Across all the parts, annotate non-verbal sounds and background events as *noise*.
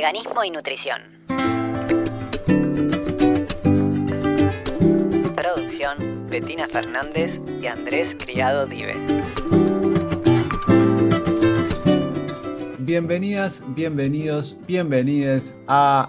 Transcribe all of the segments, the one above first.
veganismo y nutrición. Producción, Betina Fernández y Andrés Criado Dive. Bienvenidas, bienvenidos, bienvenides a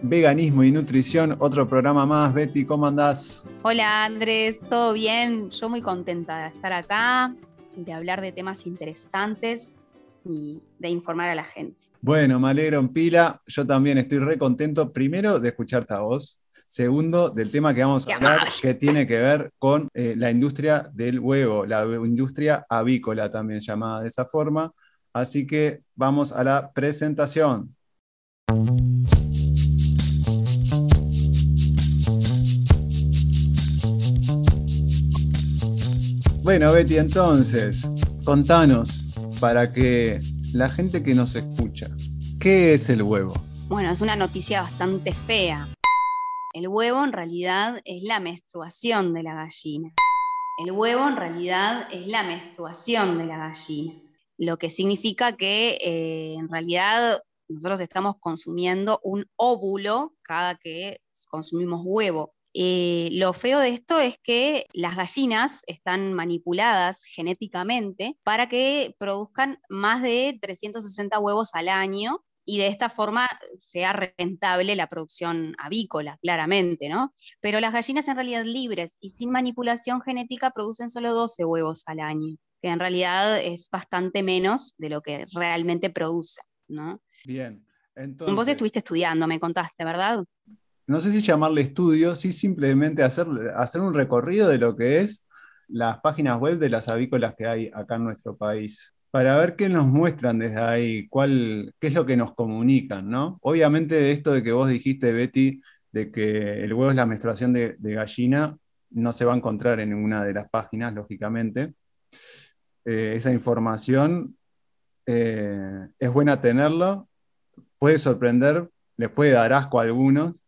Veganismo y Nutrición, otro programa más. Betty, ¿cómo andás? Hola Andrés, ¿todo bien? Yo muy contenta de estar acá, de hablar de temas interesantes y de informar a la gente. Bueno, me alegro en pila. Yo también estoy re contento, primero, de escucharte a vos. Segundo, del tema que vamos a hablar, que tiene que ver con eh, la industria del huevo, la industria avícola también llamada de esa forma. Así que vamos a la presentación. Bueno, Betty, entonces, contanos para que la gente que nos escucha, ¿qué es el huevo? Bueno, es una noticia bastante fea. El huevo en realidad es la menstruación de la gallina. El huevo en realidad es la menstruación de la gallina, lo que significa que eh, en realidad nosotros estamos consumiendo un óvulo cada que consumimos huevo. Eh, lo feo de esto es que las gallinas están manipuladas genéticamente para que produzcan más de 360 huevos al año y de esta forma sea rentable la producción avícola, claramente, ¿no? Pero las gallinas en realidad libres y sin manipulación genética producen solo 12 huevos al año, que en realidad es bastante menos de lo que realmente producen, ¿no? Bien. Entonces... Vos estuviste estudiando, me contaste, ¿verdad? No sé si llamarle estudio, sí simplemente hacer, hacer un recorrido de lo que es las páginas web de las avícolas que hay acá en nuestro país, para ver qué nos muestran desde ahí, cuál, qué es lo que nos comunican, ¿no? Obviamente esto de que vos dijiste, Betty, de que el huevo es la menstruación de, gallina, no se va a encontrar en ninguna de las páginas, lógicamente. Eh, esa información eh, es buena tenerla, puede sorprender, les puede dar asco a algunos,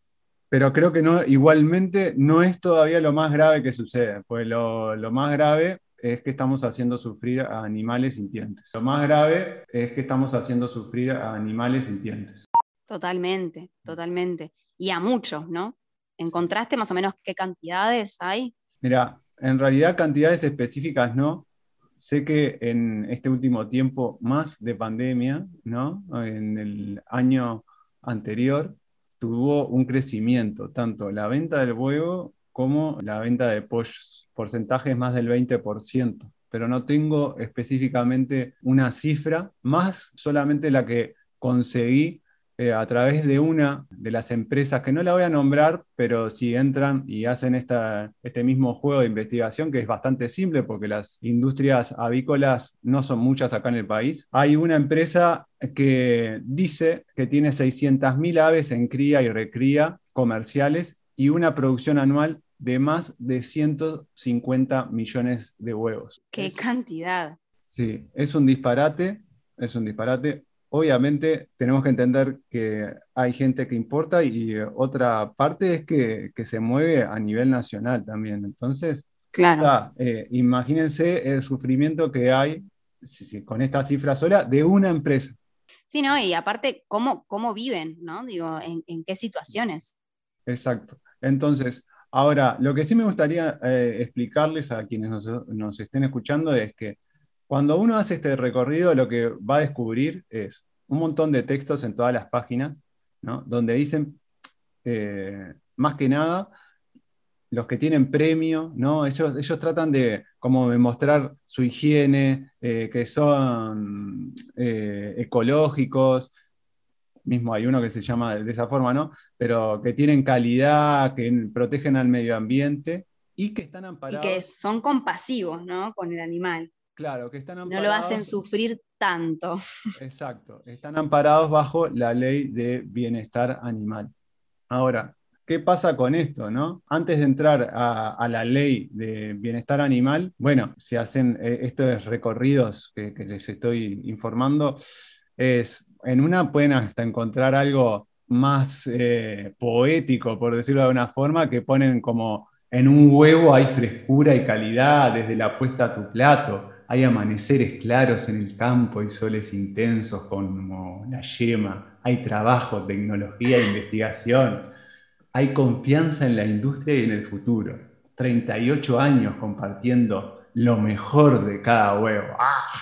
pero creo que no, igualmente no es todavía lo más grave que sucede, pues lo, más grave es que estamos haciendo sufrir a animales sintientes. Lo más grave es que estamos haciendo sufrir a animales sintientes. Totalmente, totalmente. Y a muchos, ¿no? ¿Encontraste más o menos qué cantidades hay? Mira, en realidad cantidades específicas no. Sé que en este último tiempo más de pandemia, ¿no? En el año anterior, tuvo un crecimiento, tanto la venta del huevo como la venta de pollos, porcentajes más del 20%, pero no tengo específicamente una cifra, más solamente la que conseguí eh, a través de una de las empresas que no la voy a nombrar, pero si entran y hacen esta, este mismo juego de investigación, que es bastante simple porque las industrias avícolas no son muchas acá en el país, hay una empresa que dice que tiene 600.000 aves en cría y recría comerciales y una producción anual de más de 150 millones de huevos. ¡Qué cantidad! Sí, es un disparate, es un disparate obviamente tenemos que entender que hay gente que importa y otra parte es que, se mueve a nivel nacional también. Entonces, claro. Eh, imagínense el sufrimiento que hay con esta cifra sola de una empresa. Sí, ¿no? Y aparte, ¿cómo, cómo viven, ¿no? Digo, ¿en, qué situaciones? Exacto. Entonces, ahora, lo que sí me gustaría eh, explicarles a quienes nos estén escuchando es que cuando uno hace este recorrido, lo que va a descubrir es un montón de textos en todas las páginas, donde dicen, eh, más que nada, los que tienen premio, ¿no? ellos, ellos tratan de como mostrar su higiene, eh, que son eh, ecológicos, mismo hay uno que se llama de esa forma, ¿no? Pero que tienen calidad, que protegen al medio ambiente y que están amparados. Y que son compasivos, ¿no? Con el animal. Claro, que están amparados. No lo hacen sufrir tanto. Exacto, están amparados bajo la ley de bienestar animal. Ahora, ¿qué pasa con esto? No? Antes de entrar a, la ley de bienestar animal, bueno, se hacen eh, estos recorridos que, les estoy informando, es en una pueden hasta encontrar algo más eh, poético, por decirlo de alguna forma, que ponen como en un huevo hay frescura y calidad desde la puesta a tu plato hay amaneceres claros en el campo y soles intensos como la yema, hay trabajo, tecnología investigación, hay confianza en la industria y en el futuro. 38 años compartiendo lo mejor de cada huevo. ¡Ah!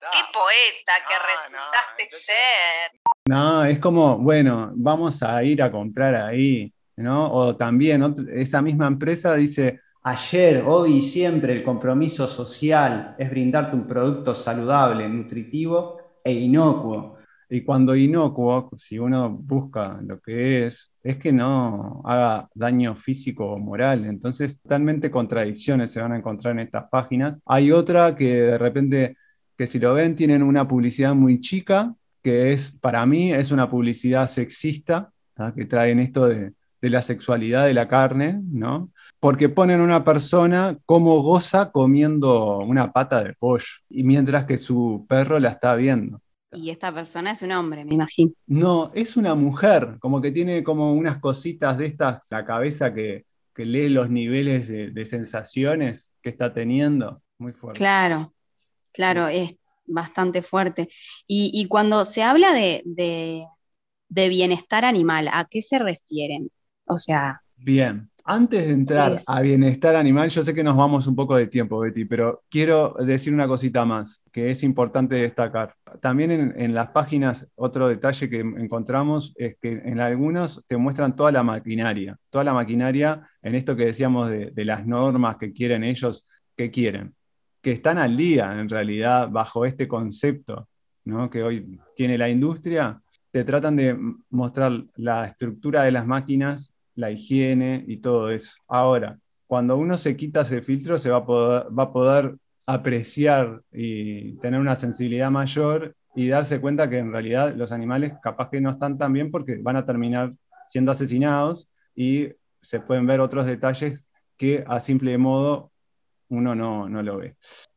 ¡Qué poeta que resultaste ser! No, es como, bueno, vamos a ir a comprar ahí, ¿no? O también esa misma empresa dice, ayer, hoy y siempre el compromiso social es brindarte un producto saludable, nutritivo e inocuo. Y cuando inocuo, si uno busca lo que es, es que no haga daño físico o moral. Entonces, totalmente contradicciones se van a encontrar en estas páginas. Hay otra que de repente, que si lo ven, tienen una publicidad muy chica, que es, para mí, es una publicidad sexista, que traen esto de, de la sexualidad de la carne, ¿no? Porque ponen una persona como goza comiendo una pata de pollo, y mientras que su perro la está viendo. Y esta persona es un hombre, me imagino. No, es una mujer, como que tiene como unas cositas de estas, la cabeza que, lee los niveles de, sensaciones que está teniendo. Muy fuerte. Claro, claro, es bastante fuerte. Y, cuando se habla de, de bienestar animal, ¿a qué se refieren? O sea. Bien. Antes de entrar a bienestar animal, yo sé que nos vamos un poco de tiempo, Betty, pero quiero decir una cosita más que es importante destacar. También en, las páginas, otro detalle que encontramos es que en algunos te muestran toda la maquinaria, toda la maquinaria en esto que decíamos de, de las normas que quieren ellos, que quieren, que están al día en realidad bajo este concepto ¿no? que hoy tiene la industria, te tratan de mostrar la estructura de las máquinas la higiene y todo eso. Ahora, cuando uno se quita ese filtro, se va a poder, apreciar y tener una sensibilidad mayor y darse cuenta que en realidad los animales capaz que no están tan bien porque van a terminar siendo asesinados y se pueden ver otros detalles que a simple modo uno no, no lo ve.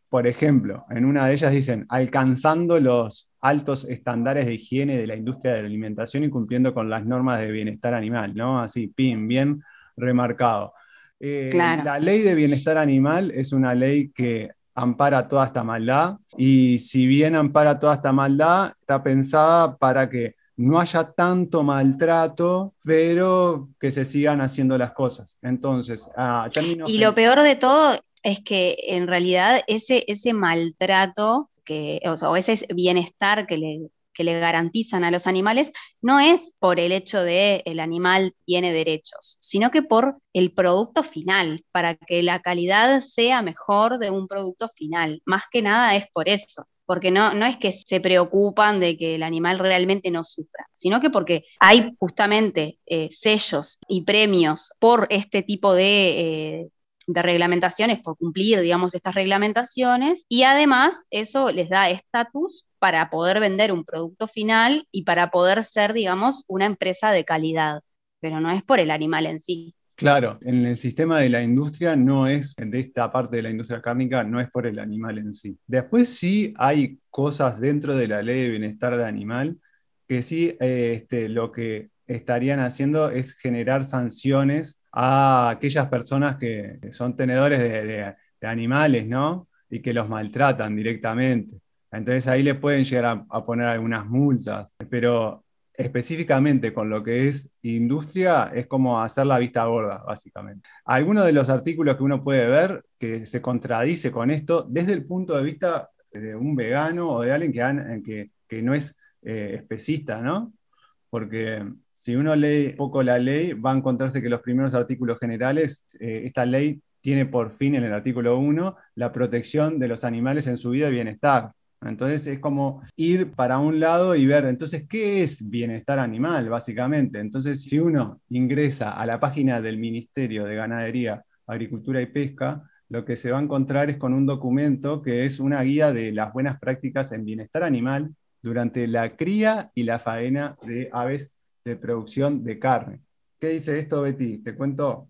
Por ejemplo, en una de ellas dicen, alcanzando los altos estándares de higiene de la industria de la alimentación y cumpliendo con las normas de bienestar animal, ¿no? Así, pin, bien remarcado. Eh, la ley de bienestar animal es una ley que ampara toda esta maldad y si bien ampara toda esta maldad, está pensada para que no haya tanto maltrato, pero que se sigan haciendo las cosas. Entonces, a términos... Y lo peor de todo es que en realidad ese, ese maltrato que, o, ese bienestar que le, le garantizan a los animales no es por el hecho de el animal tiene derechos, sino que por el producto final, para que la calidad sea mejor de un producto final. Más que nada es por eso porque no, no es que se preocupan de que el animal realmente no sufra, sino que porque hay justamente eh, sellos y premios por este tipo de, eh, de reglamentaciones por cumplir, digamos, estas reglamentaciones y además eso les da estatus para poder vender un producto final y para poder ser, digamos, una empresa de calidad, pero no es por el animal en sí. Claro, en el sistema de la industria no es, de esta parte de la industria cárnica, no es por el animal en sí. Después sí hay cosas dentro de la ley de bienestar de animal que sí eh, este, lo que estarían haciendo es generar sanciones a aquellas personas que son tenedores de, animales, ¿no? Y que los maltratan directamente. Entonces ahí le pueden llegar a, poner algunas multas, pero específicamente con lo que es industria es como hacer la vista gorda, básicamente. Algunos de los artículos que uno puede ver que se contradice con esto desde el punto de vista de un vegano o de alguien que, que, no es eh, especista, ¿no? Porque si uno lee poco la ley, va a encontrarse que los primeros artículos generales, eh, esta ley tiene por fin en el artículo 1 la protección de los animales en su vida y bienestar. Entonces es como ir para un lado y ver, entonces, ¿qué es bienestar animal, básicamente? Entonces, si uno ingresa a la página del Ministerio de Ganadería, Agricultura y Pesca, lo que se va a encontrar es con un documento que es una guía de las buenas prácticas en bienestar animal durante la cría y la faena de aves de producción de carne. ¿Qué dice esto, Betty? ¿Te cuento?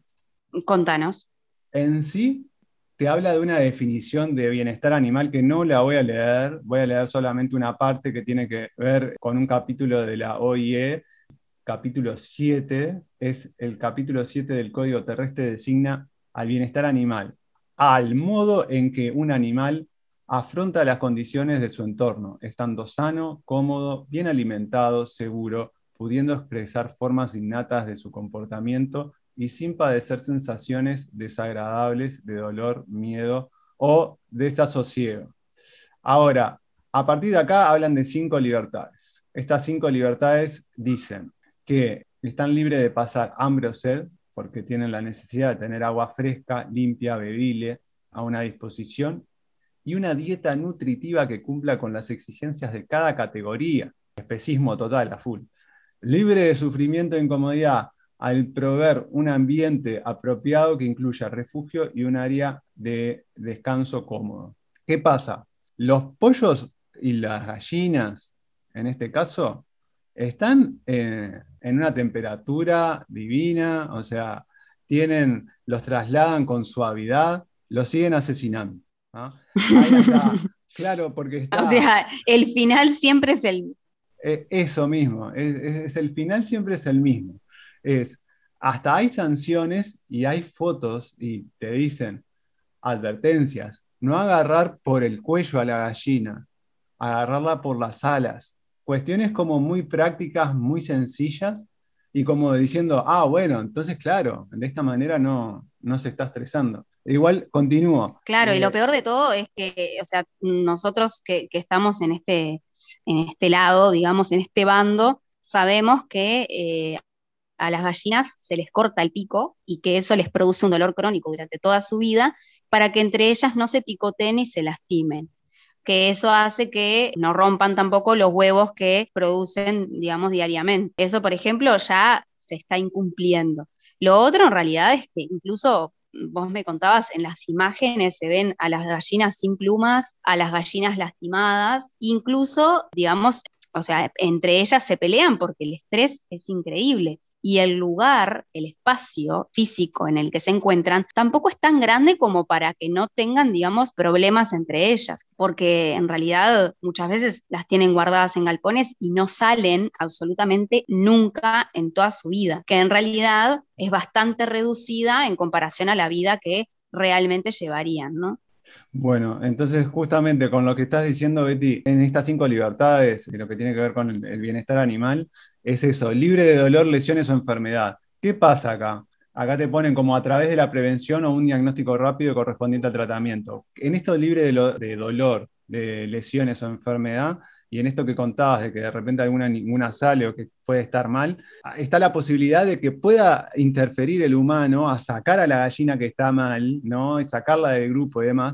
Contanos. En sí, te habla de una definición de bienestar animal que no la voy a leer, voy a leer solamente una parte que tiene que ver con un capítulo de la OIE, capítulo 7, es el capítulo 7 del Código Terrestre designa al bienestar animal, al modo en que un animal afronta las condiciones de su entorno, estando sano, cómodo, bien alimentado, seguro, pudiendo expresar formas innatas de su comportamiento y sin padecer sensaciones desagradables de dolor, miedo o desasosiego. Ahora, a partir de acá hablan de cinco libertades. Estas cinco libertades dicen que están libres de pasar hambre o sed, porque tienen la necesidad de tener agua fresca, limpia, bebible a una disposición, y una dieta nutritiva que cumpla con las exigencias de cada categoría. Especismo total, a full. Libre de sufrimiento e incomodidad, al proveer un ambiente apropiado que incluya refugio y un área de descanso cómodo. ¿Qué pasa? Los pollos y las gallinas, en este caso, están en, una temperatura divina, o sea, tienen, los trasladan con suavidad, los siguen asesinando. *laughs* Claro, porque está, O sea, el final siempre es el... Eh, eso mismo, es, el final siempre es el mismo. Es, hasta hay sanciones y hay fotos y te dicen advertencias, no agarrar por el cuello a la gallina, agarrarla por las alas. Cuestiones como muy prácticas, muy sencillas y como diciendo, ah, bueno, entonces claro, de esta manera no, no se está estresando. Igual continúo. Claro, y lo Eh, peor de todo es que, o sea, nosotros que, que estamos en este, en este lado, digamos, en este bando, sabemos que eh, a las gallinas se les corta el pico y que eso les produce un dolor crónico durante toda su vida para que entre ellas no se picoteen y se lastimen. Que eso hace que no rompan tampoco los huevos que producen, digamos, diariamente. Eso, por ejemplo, ya se está incumpliendo. Lo otro en realidad es que incluso vos me contabas en las imágenes se ven a las gallinas sin plumas, a las gallinas lastimadas, incluso, digamos, o sea, entre ellas se pelean porque el estrés es increíble y el lugar, el espacio físico en el que se encuentran, tampoco es tan grande como para que no tengan, digamos, problemas entre ellas, porque en realidad muchas veces las tienen guardadas en galpones y no salen absolutamente nunca en toda su vida, que en realidad es bastante reducida en comparación a la vida que realmente llevarían, ¿no? Bueno, entonces justamente con lo que estás diciendo, Betty, en estas cinco libertades, lo que tiene que ver con el, el bienestar animal, es eso, libre de dolor, lesiones o enfermedad. ¿Qué pasa acá? Acá te ponen como a través de la prevención o un diagnóstico rápido correspondiente al tratamiento. En esto libre de, lo- de dolor, de lesiones o enfermedad, y en esto que contabas de que de repente alguna ninguna sale o que puede estar mal, está la posibilidad de que pueda interferir el humano a sacar a la gallina que está mal, ¿no? Y sacarla del grupo y demás,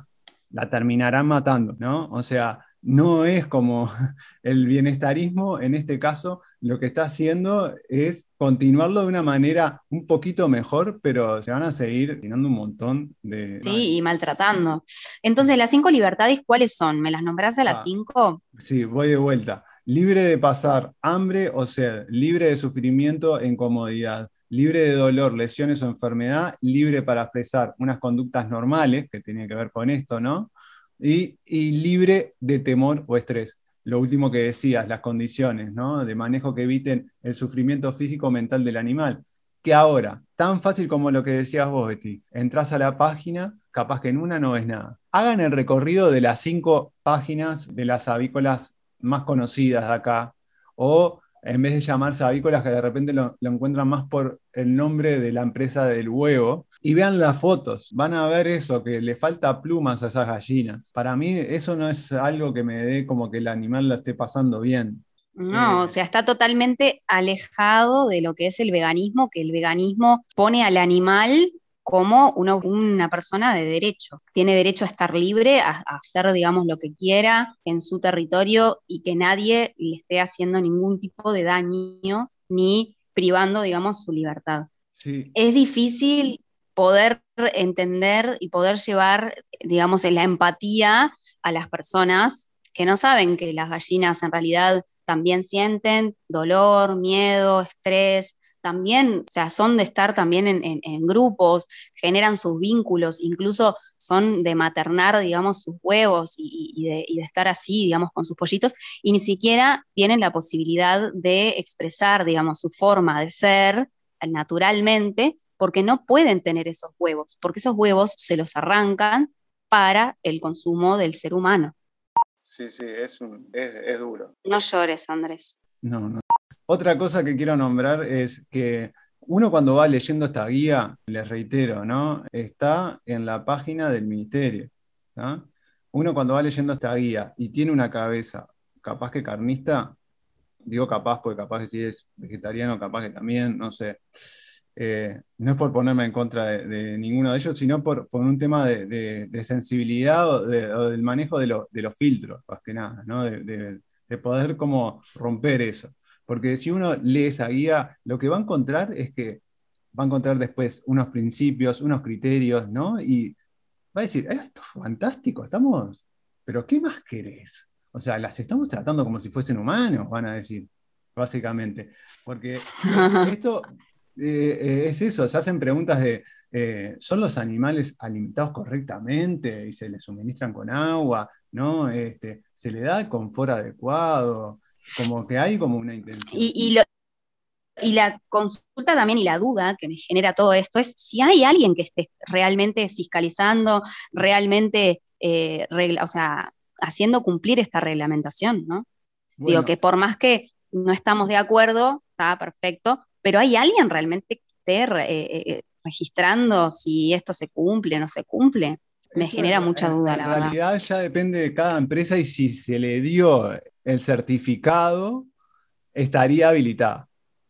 la terminarán matando, ¿no? O sea, no es como *laughs* el bienestarismo, en este caso, lo que está haciendo es continuarlo de una manera un poquito mejor, pero se van a seguir tirando un montón de... Sí, y maltratando. Entonces, las cinco libertades, ¿cuáles son? ¿Me las nombrás a las Ah. cinco? Sí, voy de vuelta. Libre de pasar hambre o sed, libre de sufrimiento e incomodidad, libre de dolor, lesiones o enfermedad, libre para expresar unas conductas normales, que tiene que ver con esto, ¿no? Y, libre de temor o estrés. Lo último que decías, las condiciones, ¿no? De manejo que eviten el sufrimiento físico o mental del animal. Que ahora, tan fácil como lo que decías vos, Betty, entras a la página, capaz que en una no ves nada. Hagan el recorrido de las cinco páginas de las avícolas más conocidas de acá, o en vez de llamarse avícolas, que de repente lo, lo encuentran más por el nombre de la empresa del huevo, y vean las fotos, van a ver eso, que le falta plumas a esas gallinas. Para mí eso no es algo que me dé como que el animal lo esté pasando bien. No, Eh. o sea, está totalmente alejado de lo que es el veganismo, que el veganismo pone al animal como una, una persona de derecho. Tiene derecho a estar libre, a, a hacer, digamos, lo que quiera en su territorio y que nadie le esté haciendo ningún tipo de daño ni privando, digamos, su libertad. Sí, Es difícil poder entender y poder llevar, digamos, la empatía a las personas que no saben que las gallinas en realidad también sienten dolor, miedo, estrés, también, o sea, son de estar también en, en- en grupos, generan sus vínculos, incluso son de maternar, digamos, sus huevos y, y de, y de estar así, digamos, con sus pollitos, y ni siquiera tienen la posibilidad de expresar, digamos, su forma de ser naturalmente, porque no pueden tener esos huevos, porque esos huevos se los arrancan para el consumo del ser humano. Sí, sí, es, es, duro. No llores, Andrés. No, no. Otra cosa que quiero nombrar es que uno cuando va leyendo esta guía, les reitero, ¿no? Está en la página del ministerio. Uno cuando va leyendo esta guía y tiene una cabeza capaz que carnista, digo capaz porque capaz que si es vegetariano, capaz que también, no sé. Eh, no es por ponerme en contra de, ninguno de ellos, sino por, un tema de, sensibilidad o, del manejo de, los filtros, más que nada, ¿no? de, poder como romper eso. Porque si uno lee esa guía, lo que va a encontrar es que va a encontrar después unos principios, unos criterios, ¿no? Y va a decir, esto es fantástico, estamos, pero ¿qué más querés? O sea, las estamos tratando como si fuesen humanos, van a decir, básicamente. Porque *laughs* esto eh, eh, es eso, se hacen preguntas de, eh, ¿son los animales alimentados correctamente y se les suministran con agua? ¿no? Este, ¿Se le da el confort adecuado? Como que hay como una intención. Y, y la consulta también y la duda que me genera todo esto es si hay alguien que esté realmente fiscalizando, realmente, o sea, haciendo cumplir esta reglamentación, ¿no? Digo que por más que no estamos de acuerdo, está perfecto, pero ¿hay alguien realmente que esté eh, eh, registrando si esto se cumple o no se cumple? Me genera mucha duda, la verdad. En realidad ya depende de cada empresa y si se le dio el certificado, estaría habilitada,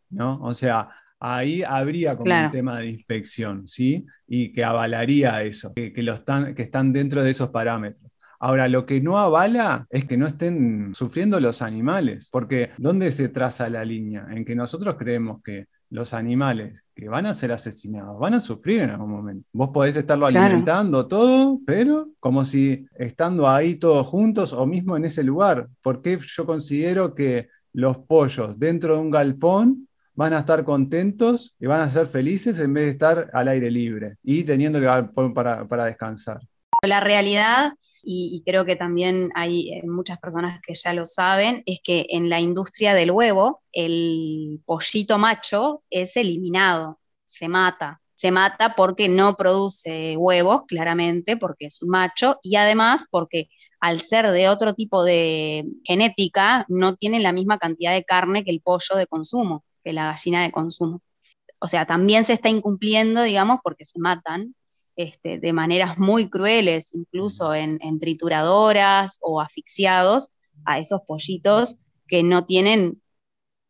¿no? O sea, ahí habría como un tema de inspección, ¿sí? Y que avalaría eso, que, que, están, que están dentro de esos parámetros. Ahora, lo que no avala es que no estén sufriendo los animales, porque ¿dónde se traza la línea? En que nosotros creemos que los animales que van a ser asesinados van a sufrir en algún momento. Vos podés estarlo alimentando todo, pero como si estando ahí todos juntos o mismo en ese lugar. Porque yo considero que los pollos dentro de un galpón van a estar contentos y van a ser felices en vez de estar al aire libre y teniendo el galpón para, para descansar? La realidad, y, creo que también hay eh, muchas personas que ya lo saben, es que en la industria del huevo el pollito macho es eliminado, se mata. Se mata porque no produce huevos, claramente, porque es un macho, y además porque al ser de otro tipo de genética, no tiene la misma cantidad de carne que el pollo de consumo, que la gallina de consumo. O sea, también se está incumpliendo, digamos, porque se matan, este, de maneras muy crueles, incluso en, trituradoras o asfixiados a esos pollitos que no tienen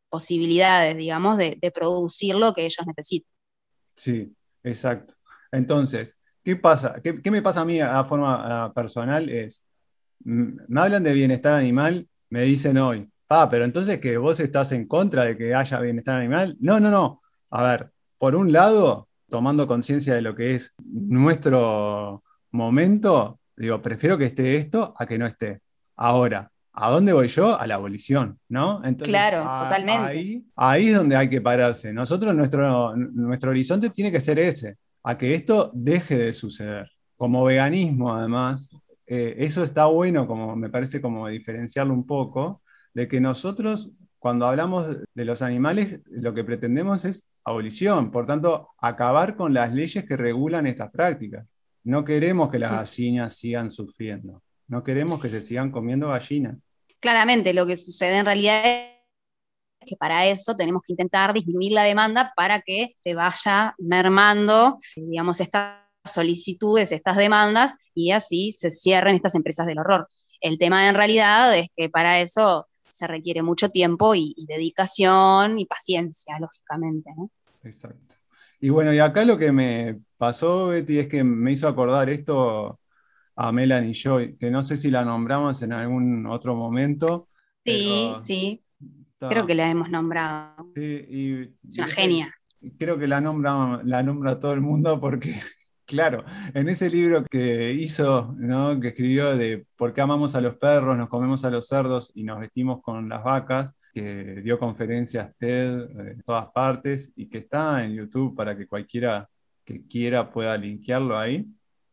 posibilidades, digamos, de, producir lo que ellos necesitan. Sí, exacto. Entonces, ¿qué pasa? ¿Qué, me pasa a mí a forma personal? Es, me hablan de bienestar animal, me dicen hoy, ah, pero entonces que vos estás en contra de que haya bienestar animal. No, no, no. A ver, por un lado, tomando conciencia de lo que es nuestro momento, digo, prefiero que esté esto a que no esté. Ahora, ¿a dónde voy yo? A la abolición, ¿no? claro, totalmente. Ahí, es donde hay que pararse. Nosotros, nuestro, nuestro horizonte tiene que ser ese, a que esto deje de suceder. Como veganismo, además, eh, eso está bueno, como me parece como diferenciarlo un poco, de que nosotros, cuando hablamos de los animales, lo que pretendemos es abolición, por tanto, acabar con las leyes que regulan estas prácticas. No queremos que las gallinas sigan sufriendo, no queremos que se sigan comiendo gallinas. Claramente, lo que sucede en realidad es que para eso tenemos que intentar disminuir la demanda para que se vaya mermando, digamos, estas solicitudes, estas demandas, y así se cierren estas empresas del horror. El tema en realidad es que para eso se requiere mucho tiempo y, y dedicación y paciencia, lógicamente. ¿no? Exacto. Y bueno, y acá lo que me pasó, Betty, es que me hizo acordar esto a Melanie Joy, que no sé si la nombramos en algún otro momento. Sí, sí. Creo que la hemos nombrado. Sí, y, es una genia. Creo que la nombra, la nombra todo el mundo porque, claro, en ese libro que hizo, ¿no? que escribió de por qué amamos a los perros, nos comemos a los cerdos y nos vestimos con las vacas, que dio conferencias TED en todas partes y que está en YouTube para que cualquiera que quiera pueda linkearlo ahí.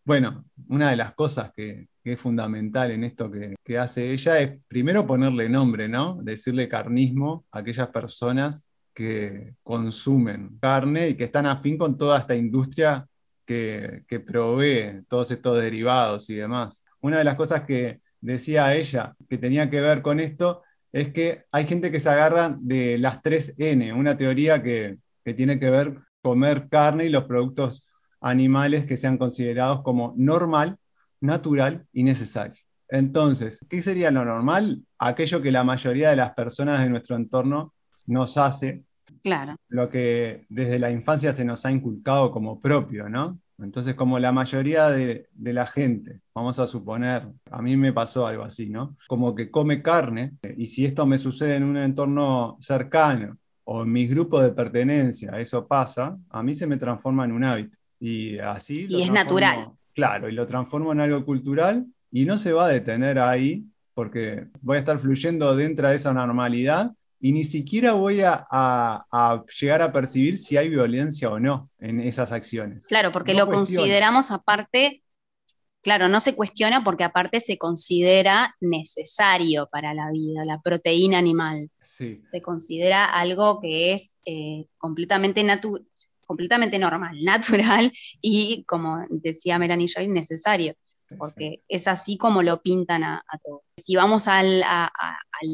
Bueno, una de las cosas que, es fundamental en esto que, que, hace ella es primero ponerle nombre, ¿no? Decirle carnismo a aquellas personas que consumen carne y que están afín con toda esta industria que, que provee todos estos derivados y demás. Una de las cosas que decía ella que tenía que ver con esto es que hay gente que se agarra de las 3N, una teoría que, que tiene que ver comer carne y los productos animales que sean considerados como normal, natural y necesario. Entonces, ¿qué sería lo normal? Aquello que la mayoría de las personas de nuestro entorno nos hace. Claro. Lo que desde la infancia se nos ha inculcado como propio, ¿no? Entonces, como la mayoría de, de, la gente, vamos a suponer, a mí me pasó algo así, ¿no? Como que come carne, y si esto me sucede en un entorno cercano o en mis grupos de pertenencia, eso pasa, a mí se me transforma en un hábito. Y así... Y es natural. Claro, y lo transformo en algo cultural y no se va a detener ahí porque voy a estar fluyendo dentro de esa normalidad y ni siquiera voy a, a, llegar a percibir si hay violencia o no en esas acciones. Claro, porque no lo cuestiona. consideramos aparte, claro, no se cuestiona porque aparte se considera necesario para la vida, la proteína animal. Sí. Se considera algo que es eh, completamente natural completamente normal, *laughs* natural y, como decía Melanie Joy, necesario, porque es así como lo pintan a, a todos. Si vamos al,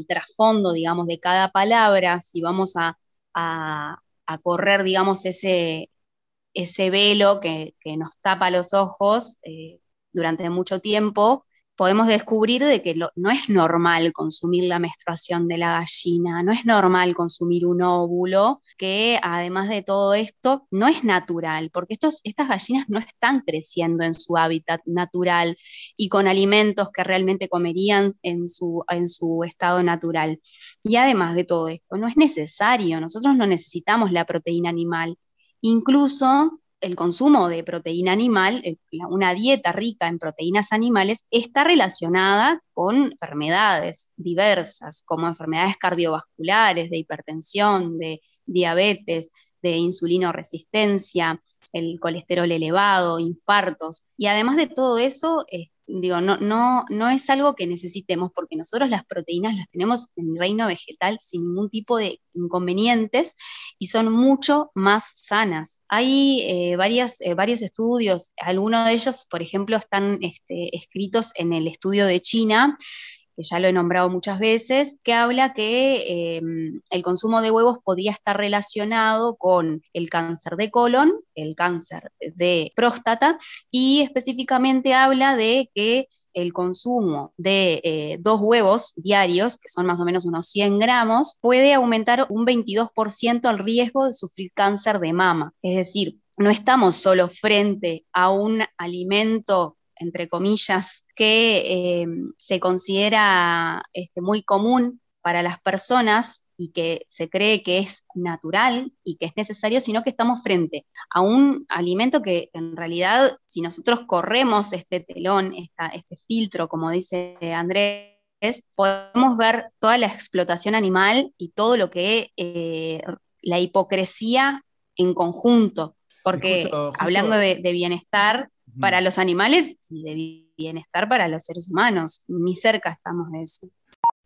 trasfondo, digamos, de cada palabra, si vamos a, correr, digamos, ese, velo que, que, nos tapa los ojos eh, durante mucho tiempo, podemos descubrir de que no es normal consumir la menstruación de la gallina, no es normal consumir un óvulo, que además de todo esto no es natural, porque estas gallinas no están creciendo en su hábitat natural y con alimentos que realmente comerían en su estado natural. Y además de todo esto, no es necesario, nosotros no necesitamos la proteína animal. Incluso el consumo de proteína animal, eh, una dieta rica en proteínas animales, está relacionada con enfermedades diversas, como enfermedades cardiovasculares, de hipertensión, de diabetes, de insulinoresistencia, el colesterol elevado, infartos. Y además de todo eso, digo, no, no, no es algo que necesitemos porque nosotros las proteínas las tenemos en el reino vegetal sin ningún tipo de inconvenientes y son mucho más sanas. Hay eh, varias, eh, varios estudios, algunos de ellos, por ejemplo, están este, escritos en el estudio de China que ya lo he nombrado muchas veces, que habla que eh, el consumo de huevos podía estar relacionado con el cáncer de colon, el cáncer de próstata, y específicamente habla de que el consumo de eh, dos huevos diarios, que son más o menos unos 100 gramos, puede aumentar un 22% el riesgo de sufrir cáncer de mama. Es decir, no estamos solo frente a un alimento entre comillas, que eh, se considera este, muy común para las personas y que se cree que es natural y que es necesario, sino que estamos frente a un alimento que en realidad, si nosotros corremos este telón, este filtro, como dice Andrés, podemos ver toda la explotación animal y todo lo que eh, la hipocresía en conjunto, porque hablando de, bienestar, para los animales y de bienestar para los seres humanos. Ni cerca estamos de eso.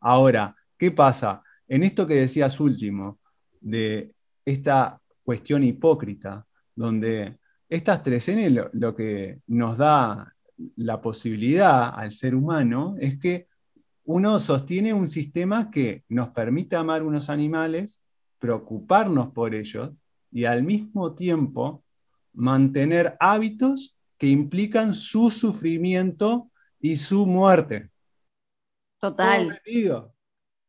Ahora, ¿qué pasa? En esto que decías último, de esta cuestión hipócrita, donde estas tres N lo, lo que nos da la posibilidad al ser humano es que uno sostiene un sistema que nos permite amar unos animales, preocuparnos por ellos y al mismo tiempo mantener hábitos que implican su sufrimiento y su muerte. Total.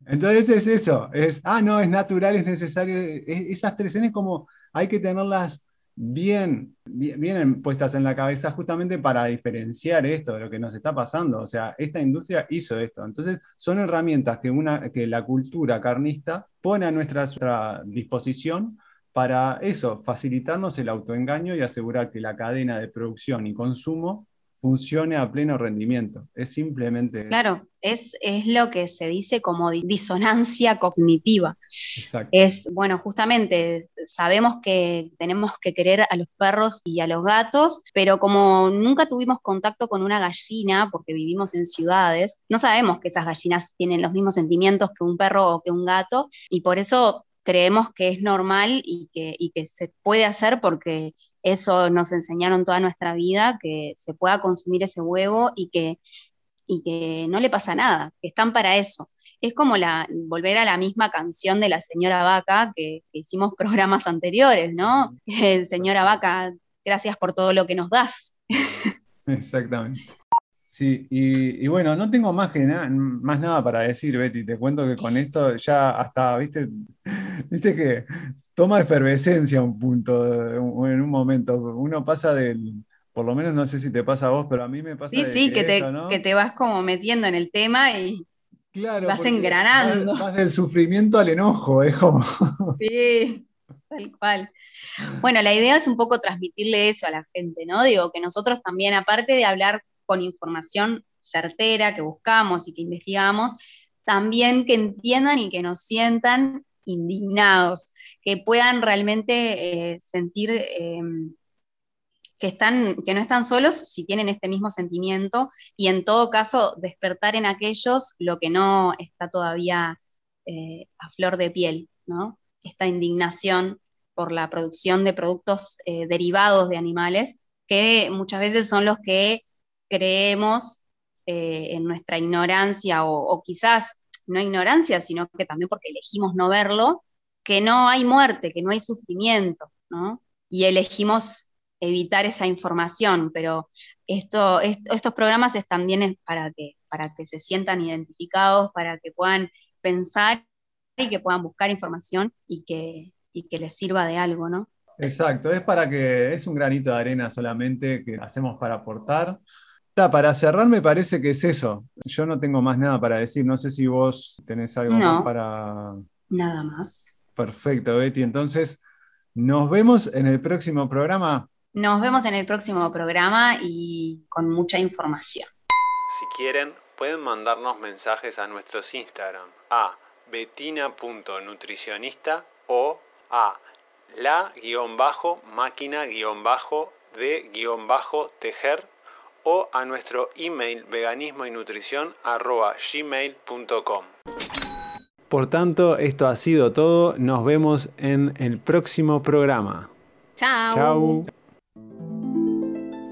Entonces es eso, es, ah, no, es natural, es necesario. esas tres N como hay que tenerlas bien, bien, puestas en la cabeza justamente para diferenciar esto de lo que nos está pasando. O sea, esta industria hizo esto. Entonces, son herramientas que, una, que la cultura carnista pone a nuestra disposición para eso, facilitarnos el autoengaño y asegurar que la cadena de producción y consumo funcione a pleno rendimiento. Es simplemente... Claro, es, es lo que se dice como disonancia cognitiva. Exacto. Es, bueno, justamente sabemos que tenemos que querer a los perros y a los gatos, pero como nunca tuvimos contacto con una gallina, porque vivimos en ciudades, no sabemos que esas gallinas tienen los mismos sentimientos que un perro o que un gato, y por eso creemos que es normal y que, que se puede hacer porque eso nos enseñaron toda nuestra vida, que se pueda consumir ese huevo y que, y que no le pasa nada, que están para eso. Es como la, volver a la misma canción de la señora Vaca que, hicimos *laughs* programas anteriores, ¿no? *laughs* señora Vaca, gracias por todo lo que nos das. Exactamente. Sí, y, bueno, no tengo más, que más nada para decir, Betty. Te cuento que con esto ya hasta, viste, *laughs* viste que toma efervescencia un punto, en un momento. Uno pasa del, por lo menos no sé si te pasa a vos, pero a mí me pasa. Sí, sí, que, te, que te vas como metiendo en el tema y claro, vas engranando. Vas, del sufrimiento al enojo, es como. *laughs* Sí, tal cual. Bueno, la idea es un poco transmitirle eso a la gente, ¿no? Digo, que nosotros también, aparte de hablar con información certera que buscamos y que investigamos, también que entiendan y que nos sientan indignados, que puedan realmente eh, sentir em, que, están, que no están solos si tienen este mismo sentimiento y en todo caso despertar en aquellos lo que no está todavía eh, a flor de piel, ¿no? esta indignación por la producción de productos eh, derivados de animales, que muchas veces son los que creemos eh, en nuestra ignorancia o, quizás no ignorancia, sino que también porque elegimos no verlo, que no hay muerte, que no hay sufrimiento, ¿no? Y elegimos evitar esa información, pero esto, estos programas es también para que, para que se sientan identificados, para que puedan pensar y que puedan buscar información y que, y que les sirva de algo, ¿no? Exacto, es para que es un granito de arena solamente que hacemos para aportar para cerrar me parece que es eso. Yo no tengo más nada para decir. No sé si vos tenés algo más para... Nada más. Perfecto, Betty. Entonces, nos vemos en el próximo programa. Nos vemos en el próximo programa y con mucha información. Si quieren, pueden mandarnos mensajes a nuestros Instagram a betina.nutricionista o a la-máquina-de-tejer o a nuestro email veganismo y nutrición gmail.com. Por tanto, esto ha sido todo. Nos vemos en el próximo programa. Chao. Chao.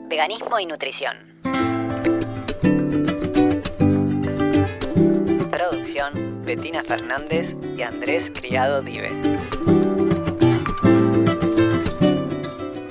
Veganismo y nutrición. Producción Betina Fernández y Andrés Criado Dive.